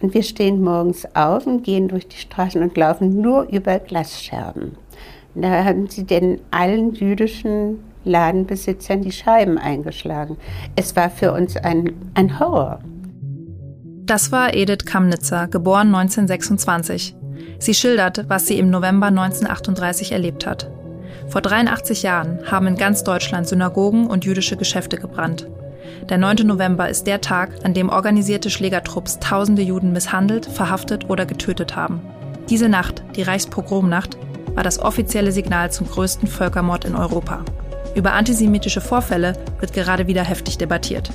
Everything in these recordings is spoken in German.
Und wir stehen morgens auf und gehen durch die Straßen und laufen nur über Glasscherben. Da haben sie den allen jüdischen Ladenbesitzern die Scheiben eingeschlagen. Es war für uns ein, ein Horror. Das war Edith Kamnitzer, geboren 1926. Sie schildert, was sie im November 1938 erlebt hat. Vor 83 Jahren haben in ganz Deutschland Synagogen und jüdische Geschäfte gebrannt. Der 9. November ist der Tag, an dem organisierte Schlägertrupps tausende Juden misshandelt, verhaftet oder getötet haben. Diese Nacht, die Reichspogromnacht, war das offizielle Signal zum größten Völkermord in Europa. Über antisemitische Vorfälle wird gerade wieder heftig debattiert.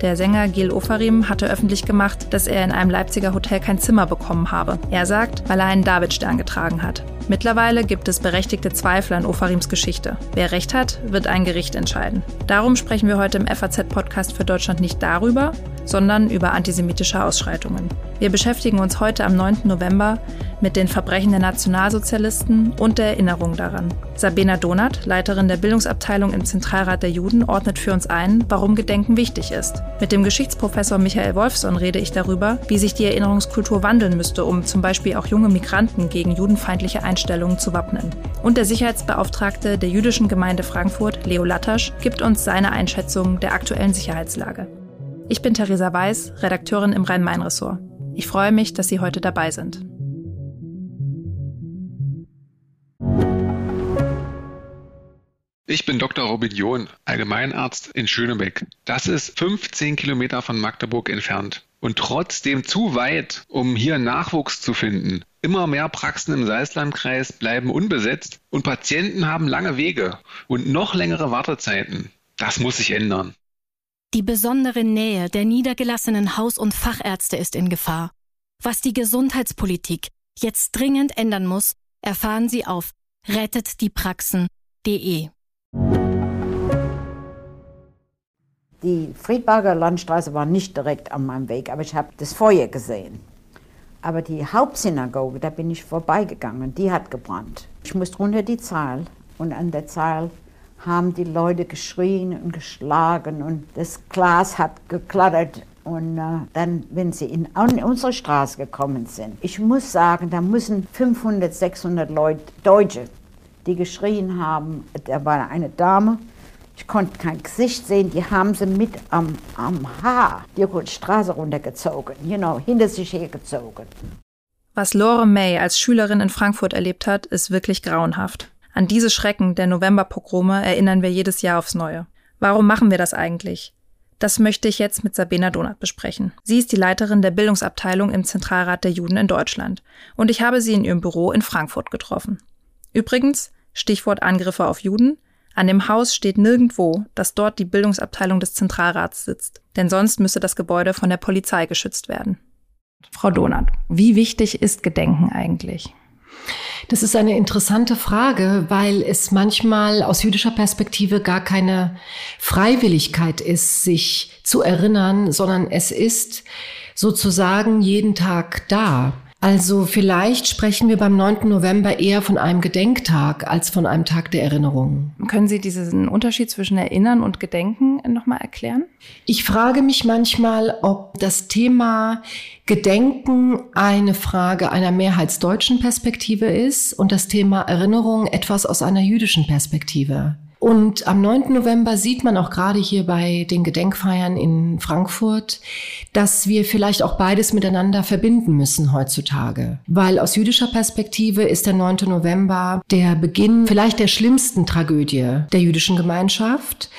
Der Sänger Gil Ofarim hatte öffentlich gemacht, dass er in einem Leipziger Hotel kein Zimmer bekommen habe. Er sagt, weil er einen Davidstern getragen hat. Mittlerweile gibt es berechtigte Zweifel an Ofarims Geschichte. Wer recht hat, wird ein Gericht entscheiden. Darum sprechen wir heute im FAZ-Podcast für Deutschland nicht darüber, sondern über antisemitische Ausschreitungen. Wir beschäftigen uns heute am 9. November mit den Verbrechen der Nationalsozialisten und der Erinnerung daran. Sabina Donath, Leiterin der Bildungsabteilung im Zentralrat der Juden, ordnet für uns ein, warum Gedenken wichtig ist. Mit dem Geschichtsprofessor Michael Wolfson rede ich darüber, wie sich die Erinnerungskultur wandeln müsste, um zum Beispiel auch junge Migranten gegen judenfeindliche Einstellungen zu wappnen. Und der Sicherheitsbeauftragte der jüdischen Gemeinde Frankfurt, Leo Lattasch, gibt uns seine Einschätzung der aktuellen Sicherheitslage. Ich bin Theresa Weiß, Redakteurin im Rhein-Main-Ressort. Ich freue mich, dass Sie heute dabei sind. Ich bin Dr. Robin John, Allgemeinarzt in Schönebeck. Das ist 15 Kilometer von Magdeburg entfernt und trotzdem zu weit, um hier Nachwuchs zu finden. Immer mehr Praxen im Salzlandkreis bleiben unbesetzt und Patienten haben lange Wege und noch längere Wartezeiten. Das muss sich ändern. Die besondere Nähe der niedergelassenen Haus- und Fachärzte ist in Gefahr. Was die Gesundheitspolitik jetzt dringend ändern muss, erfahren Sie auf rettetdiepraxen.de. Die Friedberger Landstraße war nicht direkt an meinem Weg, aber ich habe das Feuer gesehen. Aber die Hauptsynagoge, da bin ich vorbeigegangen, die hat gebrannt. Ich musste runter die Zahl und an der Zahl haben die Leute geschrien und geschlagen und das Glas hat geklattert. Und äh, dann, wenn sie in, in unsere Straße gekommen sind, ich muss sagen, da müssen 500, 600 Leute, Deutsche, die geschrien haben. Da war eine Dame, ich konnte kein Gesicht sehen, die haben sie mit am, am Haar die Straße runtergezogen, you know, hinter sich hergezogen. Was Lore May als Schülerin in Frankfurt erlebt hat, ist wirklich grauenhaft. An diese Schrecken der Novemberpogrome erinnern wir jedes Jahr aufs Neue. Warum machen wir das eigentlich? Das möchte ich jetzt mit Sabina Donath besprechen. Sie ist die Leiterin der Bildungsabteilung im Zentralrat der Juden in Deutschland und ich habe sie in ihrem Büro in Frankfurt getroffen. Übrigens, Stichwort Angriffe auf Juden, an dem Haus steht nirgendwo, dass dort die Bildungsabteilung des Zentralrats sitzt, denn sonst müsste das Gebäude von der Polizei geschützt werden. Frau Donath, wie wichtig ist Gedenken eigentlich? Das ist eine interessante Frage, weil es manchmal aus jüdischer Perspektive gar keine Freiwilligkeit ist, sich zu erinnern, sondern es ist sozusagen jeden Tag da. Also vielleicht sprechen wir beim 9. November eher von einem Gedenktag als von einem Tag der Erinnerung. Können Sie diesen Unterschied zwischen Erinnern und Gedenken nochmal erklären? Ich frage mich manchmal, ob das Thema Gedenken eine Frage einer mehrheitsdeutschen Perspektive ist und das Thema Erinnerung etwas aus einer jüdischen Perspektive. Und am 9. November sieht man auch gerade hier bei den Gedenkfeiern in Frankfurt, dass wir vielleicht auch beides miteinander verbinden müssen heutzutage. Weil aus jüdischer Perspektive ist der 9. November der Beginn vielleicht der schlimmsten Tragödie der jüdischen Gemeinschaft.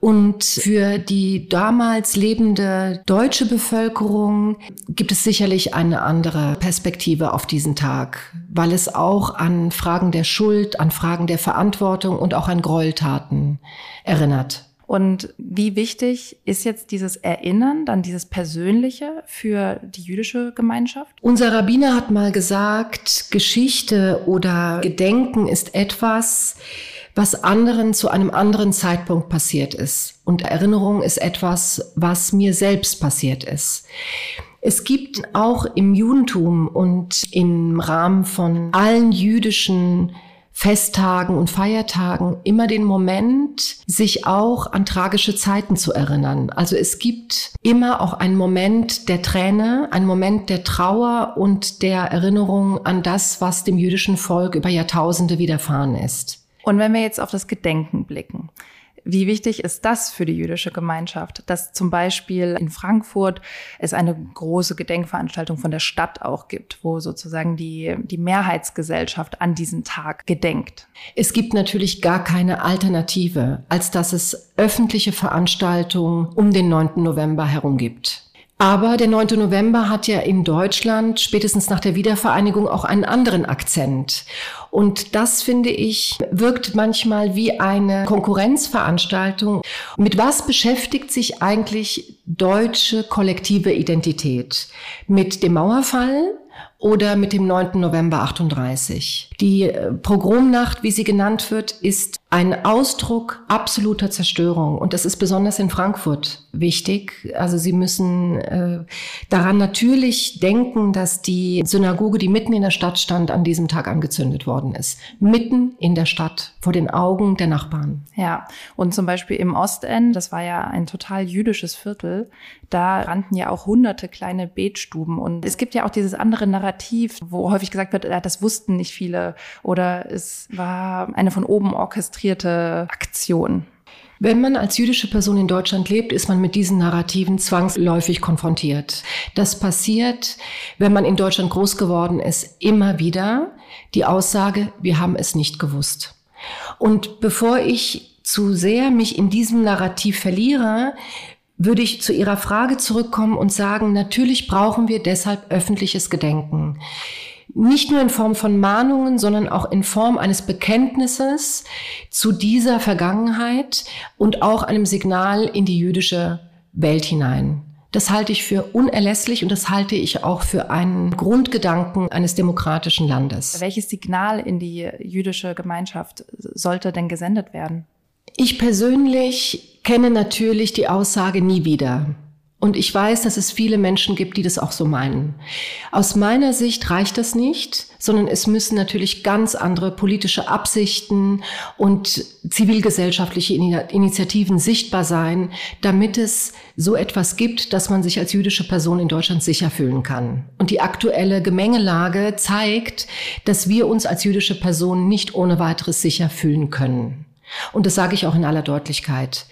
Und für die damals lebende deutsche Bevölkerung gibt es sicherlich eine andere Perspektive auf diesen Tag, weil es auch an Fragen der Schuld, an Fragen der Verantwortung und auch an Gräueltaten erinnert. Und wie wichtig ist jetzt dieses Erinnern, dann dieses Persönliche für die jüdische Gemeinschaft? Unser Rabbiner hat mal gesagt, Geschichte oder Gedenken ist etwas, was anderen zu einem anderen Zeitpunkt passiert ist. Und Erinnerung ist etwas, was mir selbst passiert ist. Es gibt auch im Judentum und im Rahmen von allen jüdischen Festtagen und Feiertagen immer den Moment, sich auch an tragische Zeiten zu erinnern. Also es gibt immer auch einen Moment der Träne, einen Moment der Trauer und der Erinnerung an das, was dem jüdischen Volk über Jahrtausende widerfahren ist. Und wenn wir jetzt auf das Gedenken blicken, wie wichtig ist das für die jüdische Gemeinschaft, dass zum Beispiel in Frankfurt es eine große Gedenkveranstaltung von der Stadt auch gibt, wo sozusagen die, die Mehrheitsgesellschaft an diesen Tag gedenkt? Es gibt natürlich gar keine Alternative, als dass es öffentliche Veranstaltungen um den 9. November herum gibt. Aber der 9. November hat ja in Deutschland spätestens nach der Wiedervereinigung auch einen anderen Akzent. Und das, finde ich, wirkt manchmal wie eine Konkurrenzveranstaltung. Mit was beschäftigt sich eigentlich deutsche kollektive Identität? Mit dem Mauerfall? Oder mit dem 9. November 38. Die äh, Pogromnacht, wie sie genannt wird, ist ein Ausdruck absoluter Zerstörung. Und das ist besonders in Frankfurt wichtig. Also Sie müssen äh, daran natürlich denken, dass die Synagoge, die mitten in der Stadt stand, an diesem Tag angezündet worden ist. Mitten in der Stadt, vor den Augen der Nachbarn. Ja, und zum Beispiel im Ostend, das war ja ein total jüdisches Viertel, da rannten ja auch hunderte kleine Betstuben. Und es gibt ja auch dieses andere Narrativ, wo häufig gesagt wird, das wussten nicht viele oder es war eine von oben orchestrierte Aktion. Wenn man als jüdische Person in Deutschland lebt, ist man mit diesen Narrativen zwangsläufig konfrontiert. Das passiert, wenn man in Deutschland groß geworden ist, immer wieder die Aussage, wir haben es nicht gewusst. Und bevor ich zu sehr mich in diesem Narrativ verliere, würde ich zu Ihrer Frage zurückkommen und sagen, natürlich brauchen wir deshalb öffentliches Gedenken. Nicht nur in Form von Mahnungen, sondern auch in Form eines Bekenntnisses zu dieser Vergangenheit und auch einem Signal in die jüdische Welt hinein. Das halte ich für unerlässlich und das halte ich auch für einen Grundgedanken eines demokratischen Landes. Welches Signal in die jüdische Gemeinschaft sollte denn gesendet werden? Ich persönlich kenne natürlich die Aussage nie wieder. Und ich weiß, dass es viele Menschen gibt, die das auch so meinen. Aus meiner Sicht reicht das nicht, sondern es müssen natürlich ganz andere politische Absichten und zivilgesellschaftliche Initiativen sichtbar sein, damit es so etwas gibt, dass man sich als jüdische Person in Deutschland sicher fühlen kann. Und die aktuelle Gemengelage zeigt, dass wir uns als jüdische Person nicht ohne weiteres sicher fühlen können. Und das sage ich auch in aller Deutlichkeit.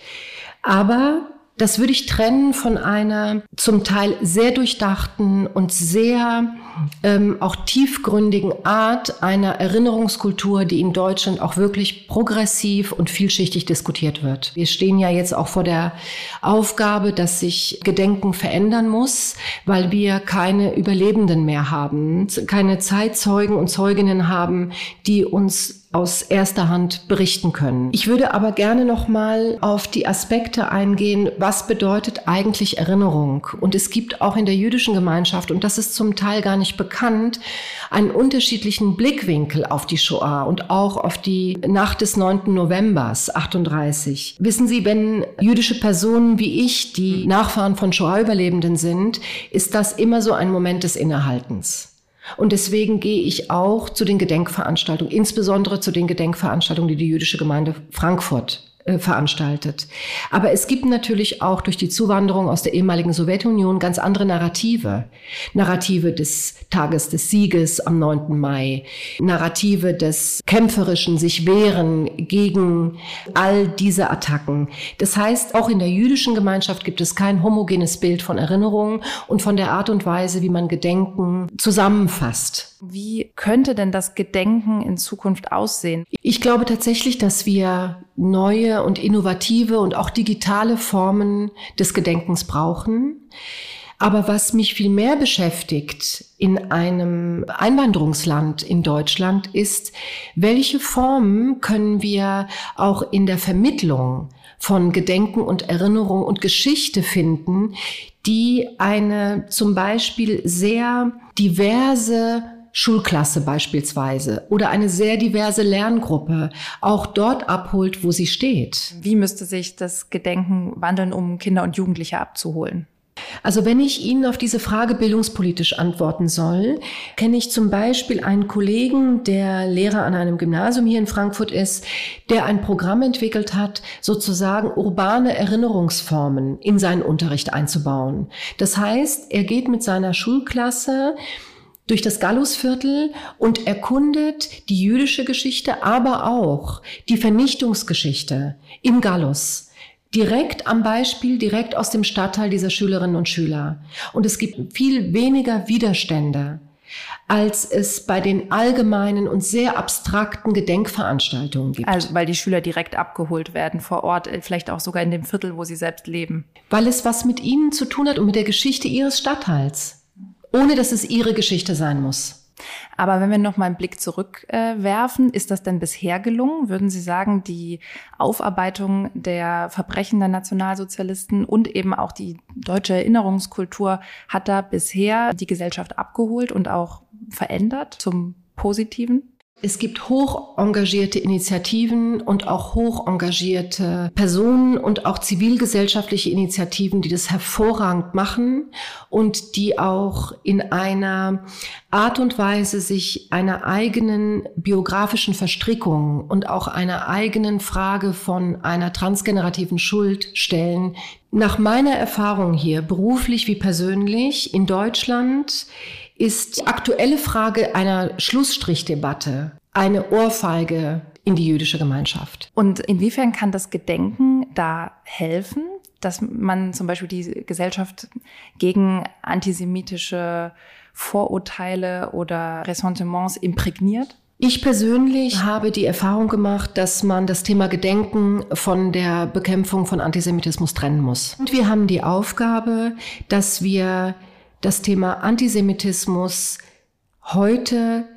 Aber das würde ich trennen von einer zum Teil sehr durchdachten und sehr ähm, auch tiefgründigen Art einer Erinnerungskultur, die in Deutschland auch wirklich progressiv und vielschichtig diskutiert wird. Wir stehen ja jetzt auch vor der Aufgabe, dass sich Gedenken verändern muss, weil wir keine Überlebenden mehr haben, keine Zeitzeugen und Zeuginnen haben, die uns aus erster Hand berichten können. Ich würde aber gerne noch mal auf die Aspekte eingehen, was bedeutet eigentlich Erinnerung? Und es gibt auch in der jüdischen Gemeinschaft und das ist zum Teil gar nicht bekannt, einen unterschiedlichen Blickwinkel auf die Shoah und auch auf die Nacht des 9. Novembers 38. Wissen Sie, wenn jüdische Personen wie ich, die Nachfahren von Shoah-Überlebenden sind, ist das immer so ein Moment des Innehaltens. Und deswegen gehe ich auch zu den Gedenkveranstaltungen, insbesondere zu den Gedenkveranstaltungen, die die jüdische Gemeinde Frankfurt äh, veranstaltet. Aber es gibt natürlich auch durch die Zuwanderung aus der ehemaligen Sowjetunion ganz andere Narrative. Narrative des Tages des Sieges am 9. Mai, Narrative des kämpferischen sich wehren gegen all diese Attacken. Das heißt, auch in der jüdischen Gemeinschaft gibt es kein homogenes Bild von Erinnerungen und von der Art und Weise, wie man Gedenken zusammenfasst. Wie könnte denn das Gedenken in Zukunft aussehen? Ich glaube tatsächlich, dass wir neue und innovative und auch digitale Formen des Gedenkens brauchen. Aber was mich viel mehr beschäftigt in einem Einwanderungsland in Deutschland ist, welche Formen können wir auch in der Vermittlung von Gedenken und Erinnerung und Geschichte finden, die eine zum Beispiel sehr diverse Schulklasse beispielsweise oder eine sehr diverse Lerngruppe auch dort abholt, wo sie steht. Wie müsste sich das Gedenken wandeln, um Kinder und Jugendliche abzuholen? Also wenn ich Ihnen auf diese Frage bildungspolitisch antworten soll, kenne ich zum Beispiel einen Kollegen, der Lehrer an einem Gymnasium hier in Frankfurt ist, der ein Programm entwickelt hat, sozusagen urbane Erinnerungsformen in seinen Unterricht einzubauen. Das heißt, er geht mit seiner Schulklasse durch das Gallusviertel und erkundet die jüdische Geschichte, aber auch die Vernichtungsgeschichte im Gallus. Direkt am Beispiel, direkt aus dem Stadtteil dieser Schülerinnen und Schüler. Und es gibt viel weniger Widerstände, als es bei den allgemeinen und sehr abstrakten Gedenkveranstaltungen gibt. Also weil die Schüler direkt abgeholt werden vor Ort, äh, vielleicht auch sogar in dem Viertel, wo sie selbst leben. Weil es was mit ihnen zu tun hat und mit der Geschichte ihres Stadtteils ohne dass es ihre Geschichte sein muss. Aber wenn wir noch mal einen Blick zurückwerfen, äh, ist das denn bisher gelungen? Würden Sie sagen, die Aufarbeitung der Verbrechen der Nationalsozialisten und eben auch die deutsche Erinnerungskultur hat da bisher die Gesellschaft abgeholt und auch verändert zum Positiven? Es gibt hoch engagierte Initiativen und auch hoch engagierte Personen und auch zivilgesellschaftliche Initiativen, die das hervorragend machen und die auch in einer Art und Weise sich einer eigenen biografischen Verstrickung und auch einer eigenen Frage von einer transgenerativen Schuld stellen. Nach meiner Erfahrung hier, beruflich wie persönlich, in Deutschland ist die aktuelle Frage einer Schlussstrichdebatte eine Ohrfeige in die jüdische Gemeinschaft. Und inwiefern kann das Gedenken da helfen, dass man zum Beispiel die Gesellschaft gegen antisemitische Vorurteile oder Ressentiments imprägniert? Ich persönlich habe die Erfahrung gemacht, dass man das Thema Gedenken von der Bekämpfung von Antisemitismus trennen muss. Und wir haben die Aufgabe, dass wir das Thema Antisemitismus heute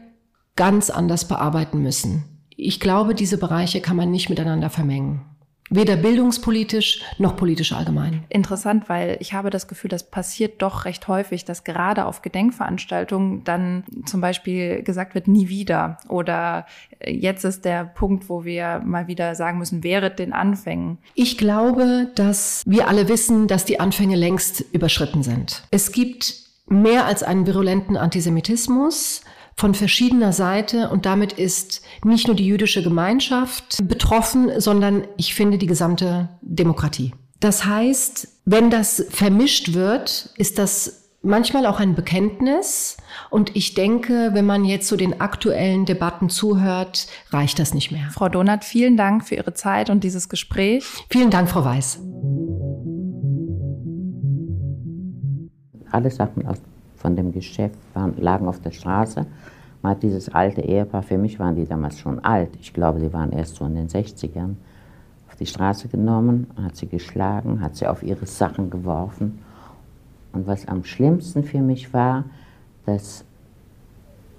ganz anders bearbeiten müssen. Ich glaube, diese Bereiche kann man nicht miteinander vermengen. Weder bildungspolitisch noch politisch allgemein. Interessant, weil ich habe das Gefühl, das passiert doch recht häufig, dass gerade auf Gedenkveranstaltungen dann zum Beispiel gesagt wird, nie wieder. Oder äh, jetzt ist der Punkt, wo wir mal wieder sagen müssen, während den Anfängen. Ich glaube, dass wir alle wissen, dass die Anfänge längst überschritten sind. Es gibt mehr als einen virulenten Antisemitismus von verschiedener Seite und damit ist nicht nur die jüdische Gemeinschaft betroffen, sondern ich finde die gesamte Demokratie. Das heißt, wenn das vermischt wird, ist das manchmal auch ein Bekenntnis. Und ich denke, wenn man jetzt so den aktuellen Debatten zuhört, reicht das nicht mehr. Frau Donat, vielen Dank für Ihre Zeit und dieses Gespräch. Vielen Dank, Frau Weiß. Alle Sachen aus von dem Geschäft waren, lagen auf der Straße. Man hat dieses alte Ehepaar, für mich waren die damals schon alt, ich glaube, die waren erst so in den 60ern, auf die Straße genommen, hat sie geschlagen, hat sie auf ihre Sachen geworfen. Und was am schlimmsten für mich war, dass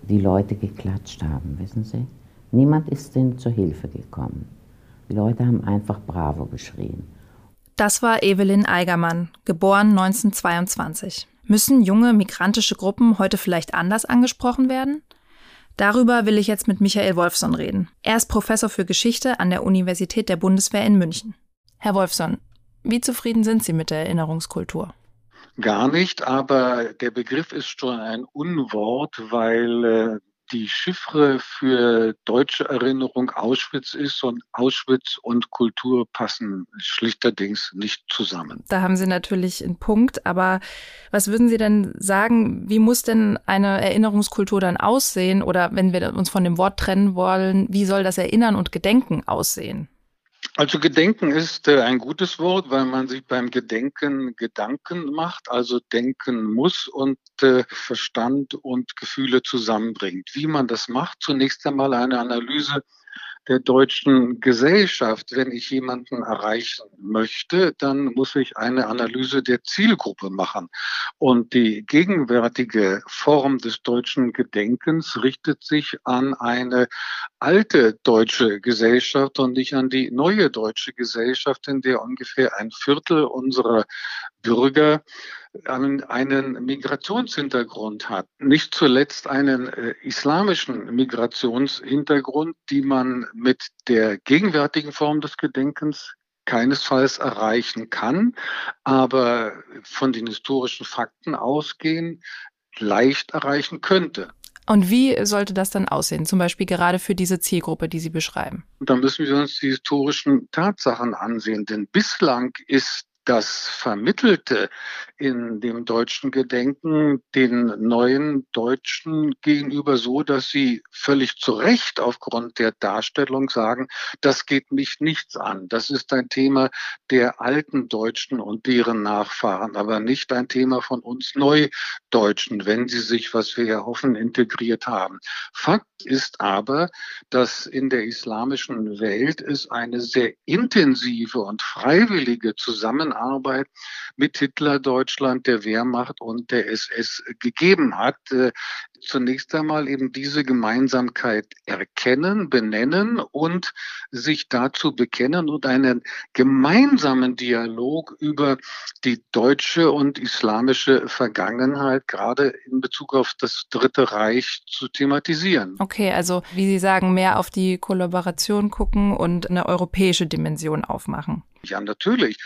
die Leute geklatscht haben, wissen Sie? Niemand ist denen zur Hilfe gekommen. Die Leute haben einfach Bravo geschrien. Das war Evelyn Eigermann, geboren 1922. Müssen junge migrantische Gruppen heute vielleicht anders angesprochen werden? Darüber will ich jetzt mit Michael Wolfson reden. Er ist Professor für Geschichte an der Universität der Bundeswehr in München. Herr Wolfson, wie zufrieden sind Sie mit der Erinnerungskultur? Gar nicht, aber der Begriff ist schon ein Unwort, weil äh, die Chiffre für deutsche Erinnerung Auschwitz ist und Auschwitz und Kultur passen schlichterdings nicht zusammen. Da haben Sie natürlich einen Punkt, aber was würden Sie denn sagen, wie muss denn eine Erinnerungskultur dann aussehen oder wenn wir uns von dem Wort trennen wollen, wie soll das Erinnern und Gedenken aussehen? Also Gedenken ist äh, ein gutes Wort, weil man sich beim Gedenken Gedanken macht, also denken muss und äh, Verstand und Gefühle zusammenbringt. Wie man das macht, zunächst einmal eine Analyse der deutschen Gesellschaft. Wenn ich jemanden erreichen möchte, dann muss ich eine Analyse der Zielgruppe machen. Und die gegenwärtige Form des deutschen Gedenkens richtet sich an eine alte deutsche Gesellschaft und nicht an die neue deutsche Gesellschaft, in der ungefähr ein Viertel unserer Bürger einen Migrationshintergrund hat. Nicht zuletzt einen äh, islamischen Migrationshintergrund, die man mit der gegenwärtigen Form des Gedenkens keinesfalls erreichen kann, aber von den historischen Fakten ausgehen, leicht erreichen könnte. Und wie sollte das dann aussehen, zum Beispiel gerade für diese Zielgruppe, die Sie beschreiben? Da müssen wir uns die historischen Tatsachen ansehen, denn bislang ist das Vermittelte in dem deutschen Gedenken den neuen Deutschen gegenüber so, dass sie völlig zu Recht aufgrund der Darstellung sagen, das geht mich nichts an. Das ist ein Thema der alten Deutschen und deren Nachfahren, aber nicht ein Thema von uns Neudeutschen, wenn sie sich, was wir ja hoffen, integriert haben. Fakt ist aber, dass in der islamischen Welt es eine sehr intensive und freiwillige Zusammenarbeit mit Hitler-Deutschland, der Wehrmacht und der SS gegeben hat. Äh, zunächst einmal eben diese Gemeinsamkeit erkennen, benennen und sich dazu bekennen und einen gemeinsamen Dialog über die deutsche und islamische Vergangenheit, gerade in Bezug auf das Dritte Reich, zu thematisieren. Okay, also wie Sie sagen, mehr auf die Kollaboration gucken und eine europäische Dimension aufmachen. Ja, natürlich.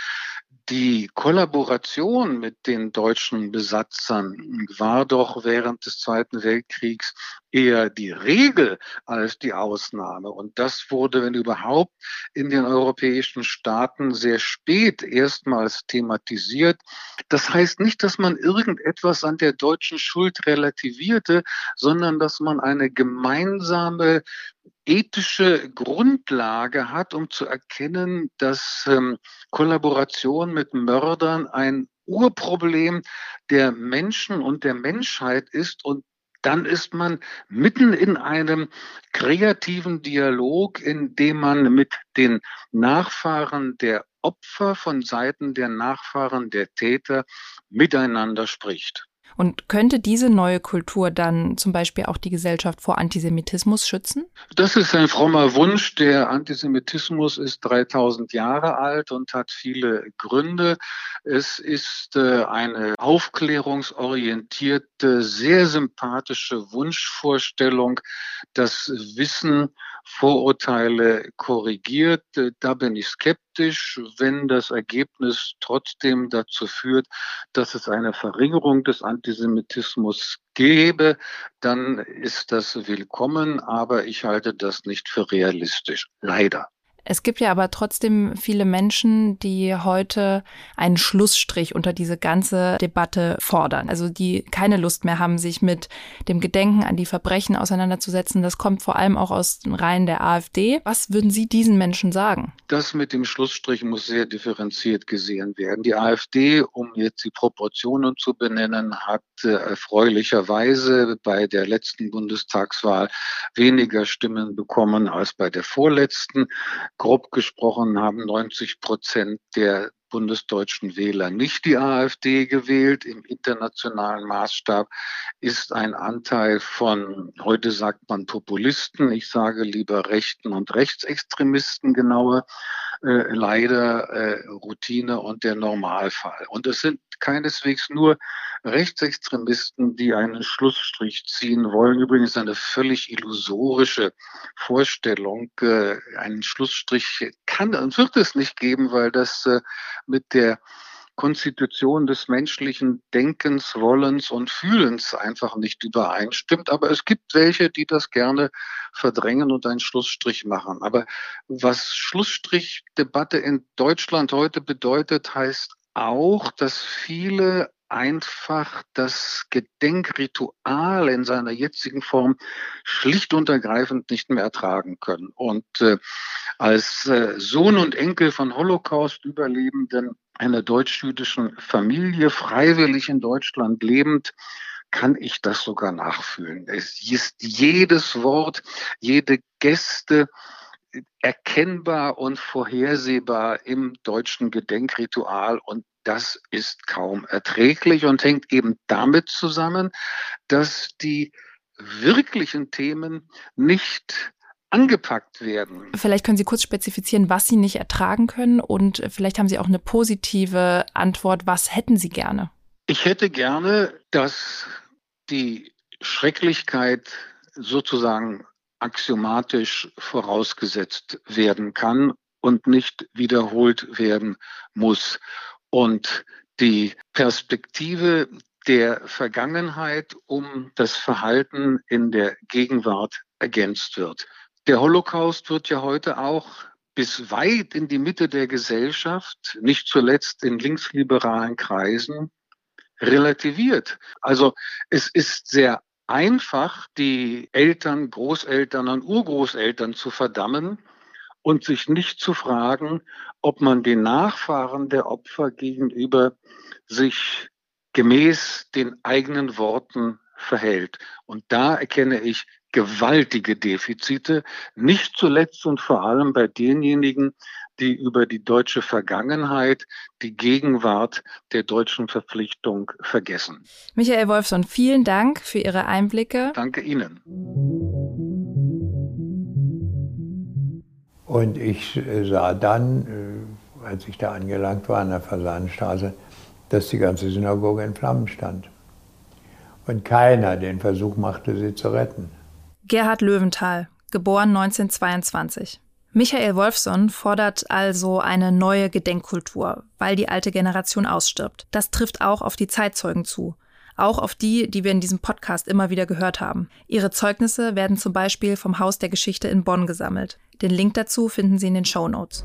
Die Kollaboration mit den deutschen Besatzern war doch während des Zweiten Weltkriegs eher die Regel als die Ausnahme. Und das wurde, wenn überhaupt, in den europäischen Staaten sehr spät erstmals thematisiert. Das heißt nicht, dass man irgendetwas an der deutschen Schuld relativierte, sondern dass man eine gemeinsame ethische Grundlage hat, um zu erkennen, dass ähm, Kollaboration mit Mördern ein Urproblem der Menschen und der Menschheit ist und dann ist man mitten in einem kreativen Dialog, in dem man mit den Nachfahren der Opfer von Seiten der Nachfahren der Täter miteinander spricht. Und könnte diese neue Kultur dann zum Beispiel auch die Gesellschaft vor Antisemitismus schützen? Das ist ein frommer Wunsch. Der Antisemitismus ist 3000 Jahre alt und hat viele Gründe. Es ist äh, eine aufklärungsorientierte, sehr sympathische Wunschvorstellung, das Wissen Vorurteile korrigiert. Da bin ich skeptisch, wenn das Ergebnis trotzdem dazu führt, dass es eine Verringerung des Antisemitismus gäbe, dann ist das willkommen, aber ich halte das nicht für realistisch. Leider. Es gibt ja aber trotzdem viele Menschen, die heute einen Schlussstrich unter diese ganze Debatte fordern. Also die keine Lust mehr haben, sich mit dem Gedenken an die Verbrechen auseinanderzusetzen. Das kommt vor allem auch aus den Reihen der AfD. Was würden Sie diesen Menschen sagen? Das mit dem Schlussstrich muss sehr differenziert gesehen werden. Die AfD, um jetzt die Proportionen zu benennen, hat äh, erfreulicherweise bei der letzten Bundestagswahl weniger Stimmen bekommen als bei der vorletzten. Grob gesprochen haben 90 Prozent der bundesdeutschen Wähler nicht die AfD gewählt. Im internationalen Maßstab ist ein Anteil von, heute sagt man Populisten, ich sage lieber Rechten und Rechtsextremisten genauer, äh, leider äh, Routine und der Normalfall. Und es sind keineswegs nur Rechtsextremisten, die einen Schlussstrich ziehen wollen. Übrigens eine völlig illusorische Vorstellung. Äh, einen Schlussstrich kann und wird es nicht geben, weil das äh, mit der Konstitution des menschlichen Denkens, Wollens und Fühlens einfach nicht übereinstimmt. Aber es gibt welche, die das gerne verdrängen und einen Schlussstrich machen. Aber was Schlussstrichdebatte in Deutschland heute bedeutet, heißt auch, dass viele einfach das Gedenkritual in seiner jetzigen Form schlicht und ergreifend nicht mehr ertragen können. Und äh, als äh, Sohn und Enkel von Holocaust-Überlebenden einer deutsch-jüdischen Familie, freiwillig in Deutschland lebend, kann ich das sogar nachfühlen. Es ist jedes Wort, jede Geste, erkennbar und vorhersehbar im deutschen Gedenkritual und das ist kaum erträglich und hängt eben damit zusammen, dass die wirklichen Themen nicht angepackt werden. Vielleicht können Sie kurz spezifizieren, was Sie nicht ertragen können und vielleicht haben Sie auch eine positive Antwort. Was hätten Sie gerne? Ich hätte gerne, dass die Schrecklichkeit sozusagen axiomatisch vorausgesetzt werden kann und nicht wiederholt werden muss. Und die Perspektive der Vergangenheit um das Verhalten in der Gegenwart ergänzt wird. Der Holocaust wird ja heute auch bis weit in die Mitte der Gesellschaft, nicht zuletzt in linksliberalen Kreisen, relativiert. Also es ist sehr einfach, die Eltern, Großeltern und Urgroßeltern zu verdammen und sich nicht zu fragen, ob man den Nachfahren der Opfer gegenüber sich gemäß den eigenen Worten verhält. Und da erkenne ich gewaltige Defizite, nicht zuletzt und vor allem bei denjenigen, die über die deutsche Vergangenheit, die Gegenwart der deutschen Verpflichtung vergessen. Michael Wolfson, vielen Dank für Ihre Einblicke. Danke Ihnen. Und ich sah dann, äh, als ich da angelangt war an der Fasanenstraße, dass die ganze Synagoge in Flammen stand. Und keiner den Versuch machte, sie zu retten. Gerhard Löwenthal, geboren 1922. Michael Wolfson fordert also eine neue Gedenkkultur, weil die alte Generation ausstirbt. Das trifft auch auf die Zeitzeugen zu. Auch auf die, die wir in diesem Podcast immer wieder gehört haben. Ihre Zeugnisse werden zum Beispiel vom Haus der Geschichte in Bonn gesammelt. Den Link dazu finden Sie in den Show Notes.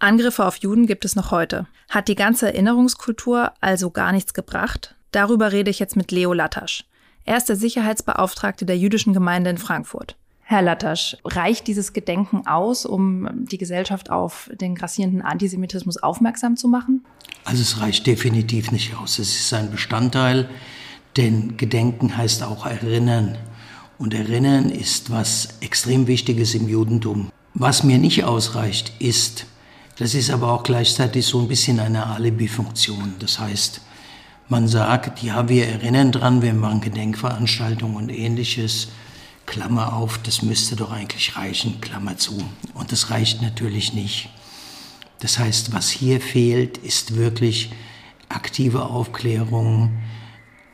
Angriffe auf Juden gibt es noch heute. Hat die ganze Erinnerungskultur also gar nichts gebracht? Darüber rede ich jetzt mit Leo Lattasch. Er ist der Sicherheitsbeauftragte der jüdischen Gemeinde in Frankfurt. Herr Lattasch, reicht dieses Gedenken aus, um die Gesellschaft auf den grassierenden Antisemitismus aufmerksam zu machen? Also es reicht definitiv nicht aus. Es ist ein Bestandteil, denn Gedenken heißt auch erinnern. Und erinnern ist was extrem Wichtiges im Judentum. Was mir nicht ausreicht, ist, das ist aber auch gleichzeitig so ein bisschen eine Alibi-Funktion. Das heißt, man sagt, ja, wir erinnern dran, wir machen Gedenkveranstaltungen und ähnliches. Klammer auf, das müsste doch eigentlich reichen, Klammer zu. Und das reicht natürlich nicht. Das heißt, was hier fehlt, ist wirklich aktive Aufklärung,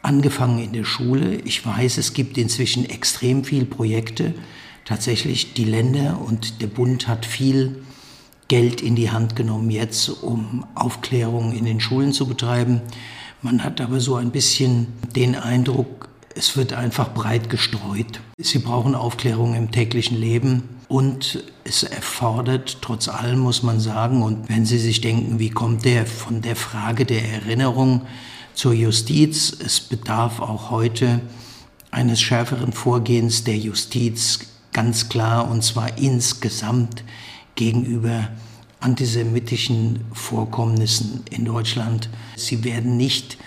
angefangen in der Schule. Ich weiß, es gibt inzwischen extrem viele Projekte. Tatsächlich, die Länder und der Bund hat viel Geld in die Hand genommen jetzt, um Aufklärung in den Schulen zu betreiben. Man hat aber so ein bisschen den Eindruck, es wird einfach breit gestreut. Sie brauchen Aufklärung im täglichen Leben und es erfordert, trotz allem muss man sagen, und wenn Sie sich denken, wie kommt der von der Frage der Erinnerung zur Justiz, es bedarf auch heute eines schärferen Vorgehens der Justiz, ganz klar, und zwar insgesamt gegenüber antisemitischen Vorkommnissen in Deutschland. Sie werden nicht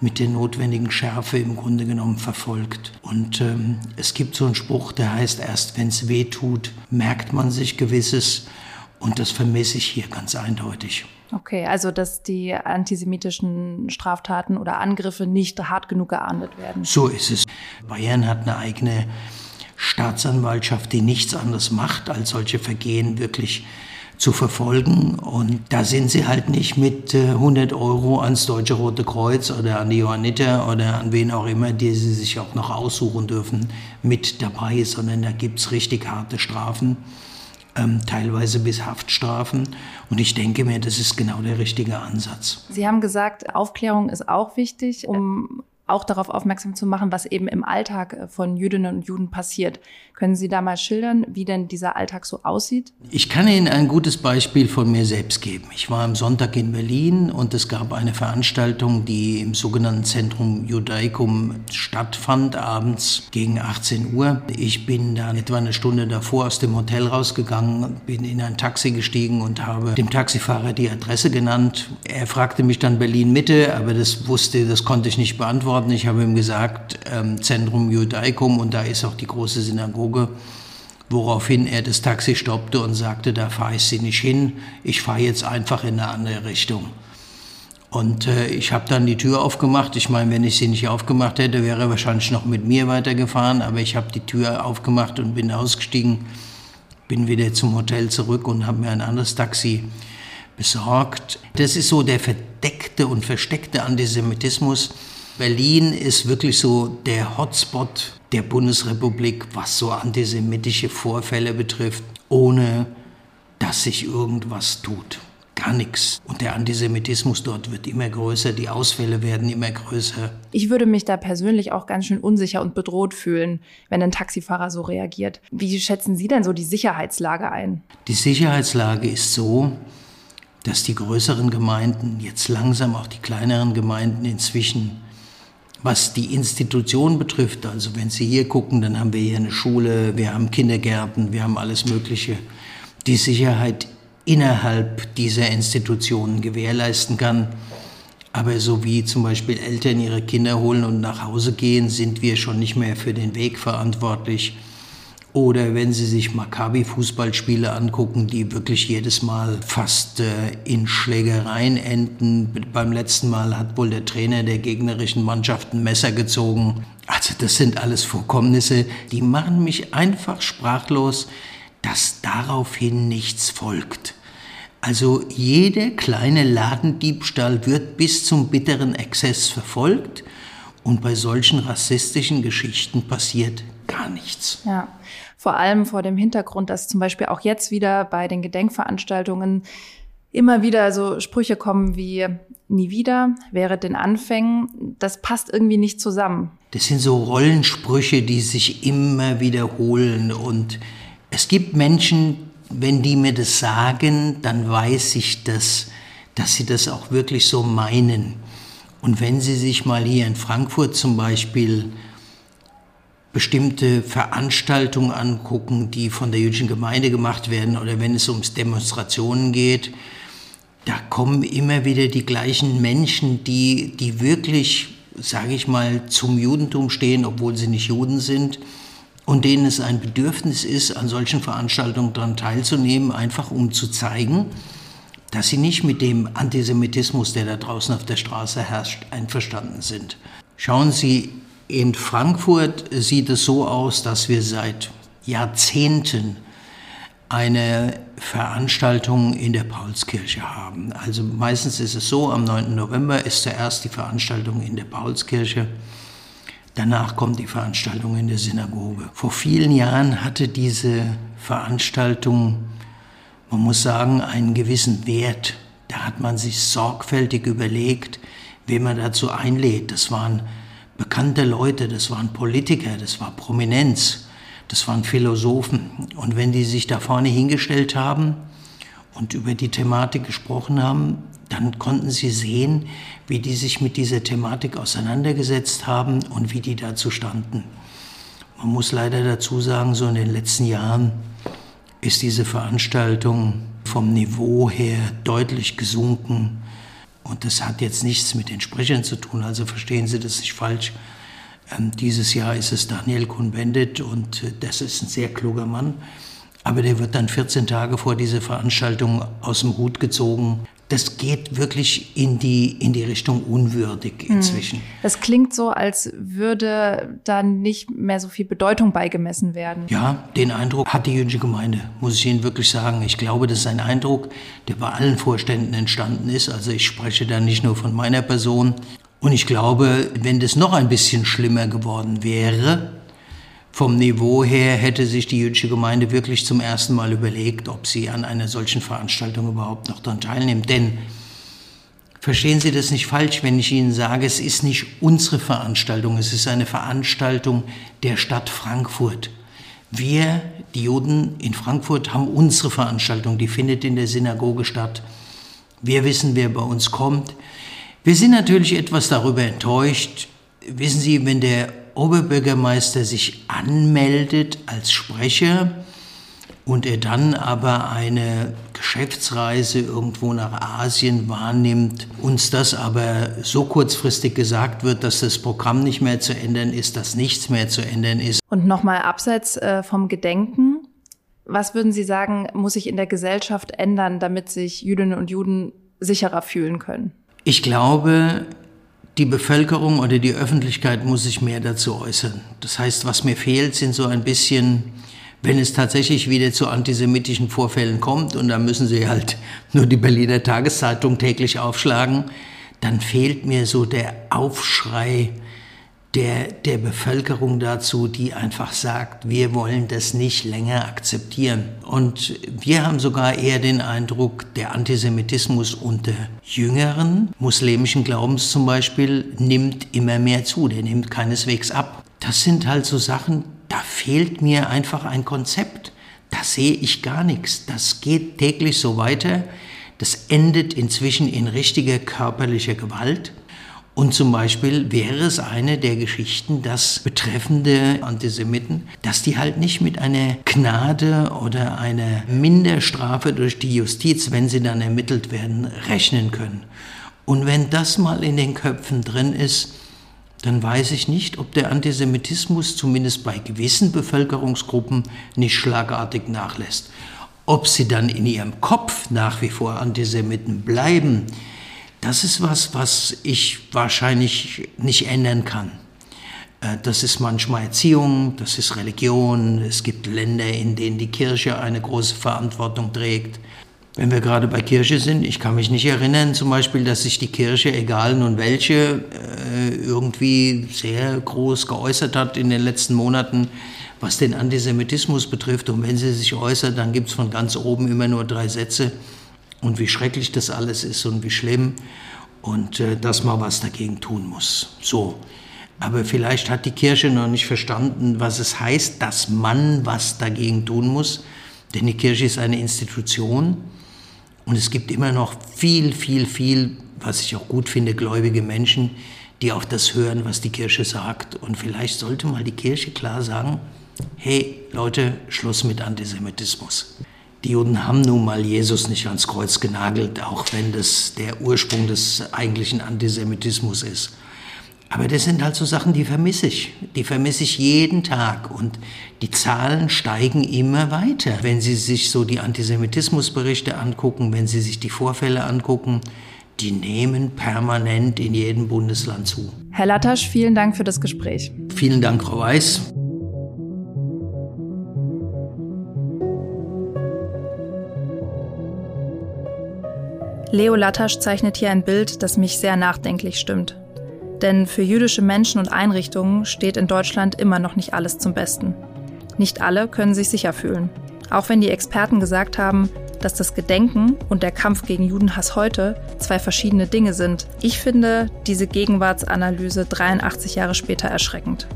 mit der notwendigen Schärfe im Grunde genommen verfolgt. Und ähm, es gibt so einen Spruch, der heißt, erst wenn es weh tut, merkt man sich gewisses. Und das vermisse ich hier ganz eindeutig. Okay, also dass die antisemitischen Straftaten oder Angriffe nicht hart genug geahndet werden. So ist es. Bayern hat eine eigene Staatsanwaltschaft, die nichts anderes macht, als solche Vergehen wirklich zu verfolgen. Und da sind sie halt nicht mit 100 äh, Euro ans Deutsche Rote Kreuz oder an die Johanniter oder an wen auch immer, die sie sich auch noch aussuchen dürfen, mit dabei, sondern da gibt's richtig harte Strafen, ähm, teilweise bis Haftstrafen. Und ich denke mir, das ist genau der richtige Ansatz. Sie haben gesagt, Aufklärung ist auch wichtig, um auch darauf aufmerksam zu machen, was eben im Alltag äh, von Jüdinnen und Juden passiert. Können Sie da mal schildern, wie denn dieser Alltag so aussieht? Ich kann Ihnen ein gutes Beispiel von mir selbst geben. Ich war am Sonntag in Berlin und es gab eine Veranstaltung, die im sogenannten Zentrum Judaicum stattfand, abends gegen 18 Uhr. Ich bin dann etwa eine Stunde davor aus dem Hotel rausgegangen, bin in ein Taxi gestiegen und habe dem Taxifahrer die Adresse genannt. Er fragte mich dann Berlin Mitte, aber das wusste, das konnte ich nicht beantworten. Ich habe ihm gesagt, ähm, Zentrum Judaicum und da ist auch die große Synagoge. Woraufhin er das Taxi stoppte und sagte, da fahre ich Sie nicht hin, ich fahre jetzt einfach in eine andere Richtung. Und äh, ich habe dann die Tür aufgemacht. Ich meine, wenn ich sie nicht aufgemacht hätte, wäre er wahrscheinlich noch mit mir weitergefahren. Aber ich habe die Tür aufgemacht und bin ausgestiegen, bin wieder zum Hotel zurück und habe mir ein anderes Taxi besorgt. Das ist so der verdeckte und versteckte Antisemitismus, Berlin ist wirklich so der Hotspot der Bundesrepublik, was so antisemitische Vorfälle betrifft, ohne dass sich irgendwas tut. Gar nichts. Und der Antisemitismus dort wird immer größer, die Ausfälle werden immer größer. Ich würde mich da persönlich auch ganz schön unsicher und bedroht fühlen, wenn ein Taxifahrer so reagiert. Wie schätzen Sie denn so die Sicherheitslage ein? Die Sicherheitslage ist so, dass die größeren Gemeinden, jetzt langsam auch die kleineren Gemeinden inzwischen, was die Institution betrifft, also wenn Sie hier gucken, dann haben wir hier eine Schule, wir haben Kindergärten, wir haben alles Mögliche, die Sicherheit innerhalb dieser Institutionen gewährleisten kann. Aber so wie zum Beispiel Eltern ihre Kinder holen und nach Hause gehen, sind wir schon nicht mehr für den Weg verantwortlich. Oder wenn Sie sich Maccabi-Fußballspiele angucken, die wirklich jedes Mal fast äh, in Schlägereien enden. Beim letzten Mal hat wohl der Trainer der gegnerischen Mannschaft ein Messer gezogen. Also das sind alles Vorkommnisse, die machen mich einfach sprachlos, dass daraufhin nichts folgt. Also jeder kleine Ladendiebstahl wird bis zum bitteren Exzess verfolgt und bei solchen rassistischen Geschichten passiert gar nichts. Ja, vor allem vor dem Hintergrund, dass zum Beispiel auch jetzt wieder bei den Gedenkveranstaltungen immer wieder so Sprüche kommen wie nie wieder, wäre den Anfängen. Das passt irgendwie nicht zusammen. Das sind so Rollensprüche, die sich immer wiederholen und es gibt Menschen, wenn die mir das sagen, dann weiß ich das, dass sie das auch wirklich so meinen. Und wenn Sie sich mal hier in Frankfurt zum Beispiel bestimmte Veranstaltungen angucken, die von der jüdischen Gemeinde gemacht werden oder wenn es ums Demonstrationen geht, da kommen immer wieder die gleichen Menschen, die, die wirklich, sage ich mal, zum Judentum stehen, obwohl sie nicht Juden sind und denen es ein Bedürfnis ist, an solchen Veranstaltungen daran teilzunehmen, einfach um zu zeigen, dass sie nicht mit dem Antisemitismus, der da draußen auf der Straße herrscht, einverstanden sind. Schauen Sie, in Frankfurt sieht es so aus, dass wir seit Jahrzehnten eine Veranstaltung in der Paulskirche haben. Also meistens ist es so, am 9. November ist zuerst die Veranstaltung in der Paulskirche. Danach kommt die Veranstaltung in der Synagoge. Vor vielen Jahren hatte diese Veranstaltung, man muss sagen, einen gewissen Wert. Da hat man sich sorgfältig überlegt, wen man dazu einlädt. Das waren bekannte Leute, das waren Politiker, das war Prominenz, das waren Philosophen. Und wenn die sich da vorne hingestellt haben und über die Thematik gesprochen haben, dann konnten sie sehen, wie die sich mit dieser Thematik auseinandergesetzt haben und wie die dazu standen. Man muss leider dazu sagen, so in den letzten Jahren ist diese Veranstaltung vom Niveau her deutlich gesunken. Und das hat jetzt nichts mit den Sprechern zu tun, also verstehen Sie das nicht falsch. Ähm, dieses Jahr ist es Daniel Kuhn-Bendit und äh, das ist ein sehr kluger Mann. Aber der wird dann 14 Tage vor dieser Veranstaltung aus dem Hut gezogen, das geht wirklich in die, in die Richtung unwürdig hm. inzwischen. Das klingt so, als würde da nicht mehr so viel Bedeutung beigemessen werden. Ja, den Eindruck hat die jüdische Gemeinde, muss ich Ihnen wirklich sagen. Ich glaube, das ist ein Eindruck, der bei allen Vorständen entstanden ist. Also ich spreche da nicht nur von meiner Person. Und ich glaube, wenn das noch ein bisschen schlimmer geworden wäre, vom Niveau her hätte sich die jüdische Gemeinde wirklich zum ersten Mal überlegt, ob sie an einer solchen Veranstaltung überhaupt noch daran teilnimmt. Denn verstehen Sie das nicht falsch, wenn ich Ihnen sage, es ist nicht unsere Veranstaltung, es ist eine Veranstaltung der Stadt Frankfurt. Wir, die Juden in Frankfurt, haben unsere Veranstaltung, die findet in der Synagoge statt. Wir wissen, wer bei uns kommt. Wir sind natürlich etwas darüber enttäuscht. Wissen Sie, wenn der Oberbürgermeister sich anmeldet als Sprecher und er dann aber eine Geschäftsreise irgendwo nach Asien wahrnimmt, uns das aber so kurzfristig gesagt wird, dass das Programm nicht mehr zu ändern ist, dass nichts mehr zu ändern ist. Und nochmal abseits äh, vom Gedenken, was würden Sie sagen, muss sich in der Gesellschaft ändern, damit sich Jüdinnen und Juden sicherer fühlen können? Ich glaube, die Bevölkerung oder die Öffentlichkeit muss sich mehr dazu äußern. Das heißt, was mir fehlt, sind so ein bisschen, wenn es tatsächlich wieder zu antisemitischen Vorfällen kommt, und da müssen Sie halt nur die Berliner Tageszeitung täglich aufschlagen, dann fehlt mir so der Aufschrei der, der Bevölkerung dazu, die einfach sagt, wir wollen das nicht länger akzeptieren. Und wir haben sogar eher den Eindruck, der Antisemitismus unter jüngeren muslimischen Glaubens zum Beispiel nimmt immer mehr zu, der nimmt keineswegs ab. Das sind halt so Sachen, da fehlt mir einfach ein Konzept. Da sehe ich gar nichts. Das geht täglich so weiter. Das endet inzwischen in richtiger körperlicher Gewalt. Und zum Beispiel wäre es eine der Geschichten, dass betreffende Antisemiten, dass die halt nicht mit einer Gnade oder einer Minderstrafe durch die Justiz, wenn sie dann ermittelt werden, rechnen können. Und wenn das mal in den Köpfen drin ist, dann weiß ich nicht, ob der Antisemitismus zumindest bei gewissen Bevölkerungsgruppen nicht schlagartig nachlässt. Ob sie dann in ihrem Kopf nach wie vor Antisemiten bleiben, das ist was, was ich wahrscheinlich nicht ändern kann. Äh, das ist manchmal Erziehung, das ist Religion. Es gibt Länder, in denen die Kirche eine große Verantwortung trägt. Wenn wir gerade bei Kirche sind, ich kann mich nicht erinnern, zum Beispiel, dass sich die Kirche, egal nun welche, äh, irgendwie sehr groß geäußert hat in den letzten Monaten, was den Antisemitismus betrifft. Und wenn sie sich äußert, dann gibt es von ganz oben immer nur drei Sätze und wie schrecklich das alles ist und wie schlimm und äh, dass man was dagegen tun muss. So. Aber vielleicht hat die Kirche noch nicht verstanden, was es heißt, dass man was dagegen tun muss. Denn die Kirche ist eine Institution und es gibt immer noch viel, viel, viel, was ich auch gut finde, gläubige Menschen, die auch das hören, was die Kirche sagt. Und vielleicht sollte mal die Kirche klar sagen, hey Leute, Schluss mit Antisemitismus. Die Juden haben nun mal Jesus nicht ans Kreuz genagelt, auch wenn das der Ursprung des eigentlichen Antisemitismus ist. Aber das sind halt so Sachen, die vermisse ich. Die vermisse ich jeden Tag. Und die Zahlen steigen immer weiter. Wenn Sie sich so die Antisemitismusberichte angucken, wenn Sie sich die Vorfälle angucken, die nehmen permanent in jedem Bundesland zu. Herr Lattasch, vielen Dank für das Gespräch. Vielen Dank, Frau Weiß. Leo Lattasch zeichnet hier ein Bild, das mich sehr nachdenklich stimmt. Denn für jüdische Menschen und Einrichtungen steht in Deutschland immer noch nicht alles zum Besten. Nicht alle können sich sicher fühlen. Auch wenn die Experten gesagt haben, dass das Gedenken und der Kampf gegen Judenhass heute zwei verschiedene Dinge sind. Ich finde diese Gegenwartsanalyse 83 Jahre später erschreckend.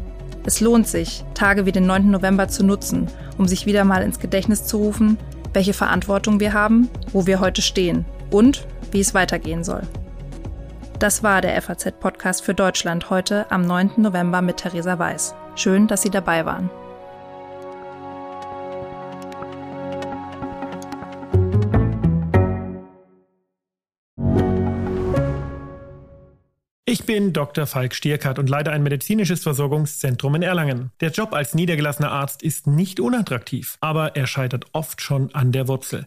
Es lohnt sich, Tage wie den 9. November zu nutzen, um sich wieder mal ins Gedächtnis zu rufen, welche Verantwortung wir haben, wo wir heute stehen und wie es weitergehen soll. Das war der FAZ-Podcast für Deutschland heute am 9. November mit Theresa Weiß. Schön, dass Sie dabei waren. Ich bin Dr. Falk Stierkart und leite ein medizinisches Versorgungszentrum in Erlangen. Der Job als niedergelassener Arzt ist nicht unattraktiv, aber er scheitert oft schon an der Wurzel.